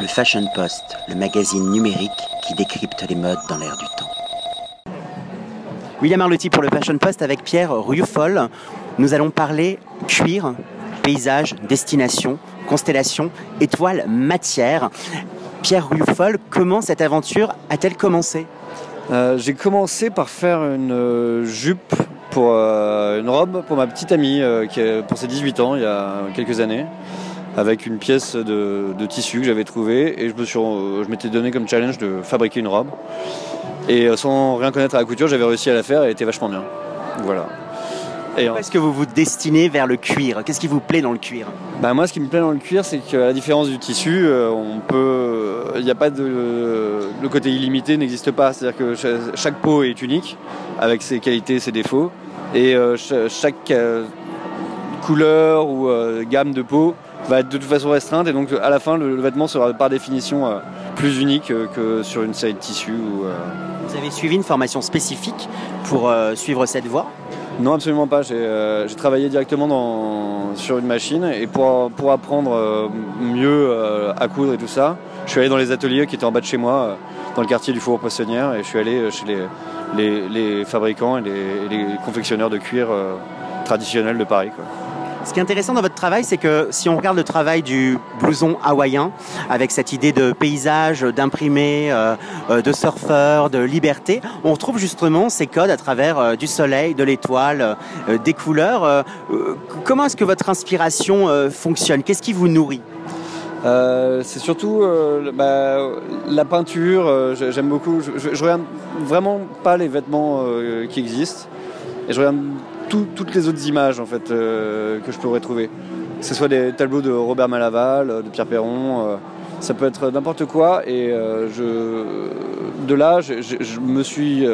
Le Fashion Post, le magazine numérique qui décrypte les modes dans l'air du temps. William Arlotti pour le Fashion Post avec Pierre Rufol. Nous allons parler cuir, paysage, destination, constellation, étoile, matière. Pierre Rufol, comment cette aventure a-t-elle commencé? Euh, J'ai commencé par faire une euh, jupe pour euh, une robe pour ma petite amie euh, qui a, pour ses 18 ans il y a quelques années avec une pièce de, de tissu que j'avais trouvée et je me suis, euh, je m'étais donné comme challenge de fabriquer une robe. Et euh, sans rien connaître à la couture j'avais réussi à la faire et elle était vachement bien. Voilà. Et en- est-ce que vous vous destinez vers le cuir? Qu'est-ce qui vous plaît dans le cuir? Bah, moi, ce qui me plaît dans le cuir, c'est qu'à la différence du tissu, euh, on peut, il n'y a pas de, le côté illimité n'existe pas. C'est-à-dire que cha- chaque peau est unique, avec ses qualités, et ses défauts, et cha- chaque couleur ou gamme de peau va être de toute façon restreinte, et donc à la fin, le, le vêtement sera par définition euh, plus unique euh, que sur une série de tissus. Ou, euh, Vous avez suivi une formation spécifique pour suivre cette voie? Non, absolument pas. J'ai euh, travaillé directement dans, sur une machine et pour, pour apprendre euh, mieux euh, à coudre et tout ça, je suis allé dans les ateliers qui étaient en bas de chez moi, dans le quartier du Four Poissonnière, et je suis allé chez les, les, les fabricants et les, confectionneurs de cuir traditionnels de Paris. Quoi. Ce qui est intéressant dans votre travail, c'est que si on regarde le travail du blouson hawaïen, avec cette idée de paysage, d'imprimé, euh, euh, de surfeur, de liberté, on retrouve justement ces codes à travers euh, du soleil, de l'étoile, des couleurs. Comment est-ce que votre inspiration fonctionne? Qu'est-ce qui vous nourrit? C'est surtout bah, la peinture, j'ai- j'aime beaucoup. Je, je regarde vraiment pas les vêtements qui existent et je regarde tout- toutes les autres images en fait euh, que je pourrais trouver. Que ce soit des tableaux de Robert Malaval, euh, de Pierre Perron, euh, ça peut être n'importe quoi et de là je, me suis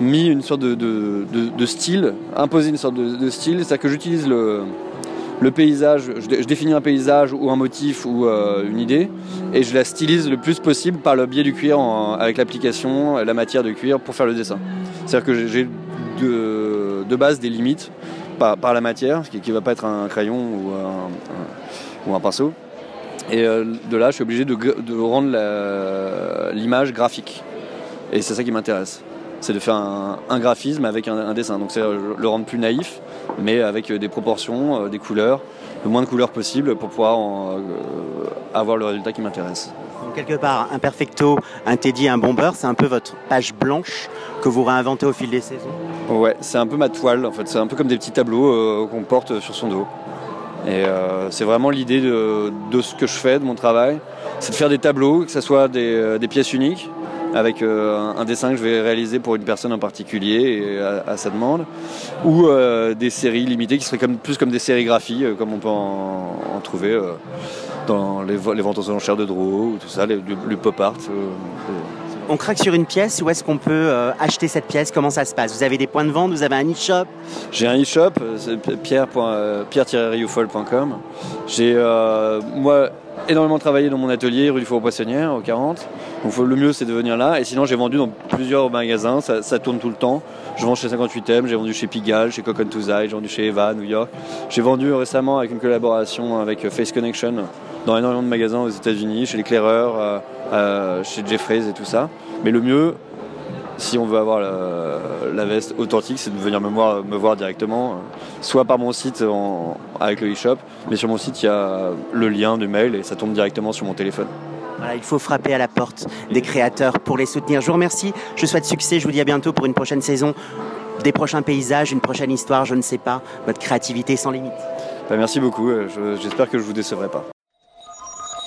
mis une sorte de, style, imposé une sorte de, style, c'est-à-dire que j'utilise le paysage, je, dé- je définis un paysage ou un motif ou une idée et je la stylise le plus possible par le biais du cuir avec l'application, la matière de cuir pour faire le dessin. C'est-à-dire que j'ai de, de base des limites par, la matière, ce qui ne va pas être un crayon ou un, pinceau. Et euh, de là, je suis obligé de, rendre l'image graphique. Et c'est ça qui m'intéresse. C'est de faire un, graphisme avec un, dessin. Donc c'est le rendre plus naïf, mais avec euh, des proportions, euh, des couleurs, le moins de couleurs possible pour pouvoir avoir le résultat qui m'intéresse. Donc, Quelque part, un perfecto, un teddy, un bomber, c'est un peu votre page blanche que vous réinventez au fil des saisons Ouais, c'est un peu ma toile en fait. C'est un peu comme des petits tableaux euh, qu'on porte sur son dos. Et euh, c'est vraiment l'idée de, ce que je fais, de mon travail. C'est de faire des tableaux, que ce soit des, euh, des pièces uniques, avec un, dessin que je vais réaliser pour une personne en particulier et à, sa demande, ou des séries limitées qui seraient plus comme des sérigraphies, comme on peut en, trouver dans les, ventes aux enchères de Drouot, ou tout ça, les- le, le pop art. euh, On craque sur une pièce, où est-ce qu'on peut euh, acheter cette pièce? Comment ça se passe? Vous avez des points de vente, vous avez un e-shop? J'ai un e-shop, euh, c'est pierre- euh, pierre-rioufol.com. J'ai, euh, moi, énormément travaillé dans mon atelier, rue du Four Poissonnière, au 40. Donc le mieux, c'est de venir là. Et sinon, j'ai vendu dans plusieurs magasins, ça, ça tourne tout le temps. Je vends chez 58M, j'ai vendu chez Pigalle, chez Coconut Tuesday, j'ai vendu chez Eva, New York. J'ai vendu récemment avec une collaboration avec euh, Face Connection dans énormément de magasins aux États-Unis, chez l'éclaireur, euh, euh, chez Jeffreys et tout ça. Mais le mieux, si on veut avoir la, la veste authentique, c'est de venir me voir, me voir directement, euh, soit par mon site en- avec le e-shop, mais sur mon site il y a le lien du mail et ça tombe directement sur mon téléphone. Voilà, il faut frapper à la porte des créateurs pour les soutenir. Je vous remercie, je souhaite succès, je vous dis à bientôt pour une prochaine saison, des prochains paysages, une prochaine histoire, je ne sais pas, votre créativité sans limite. Bah, merci beaucoup, je- j'espère que je vous décevrai pas.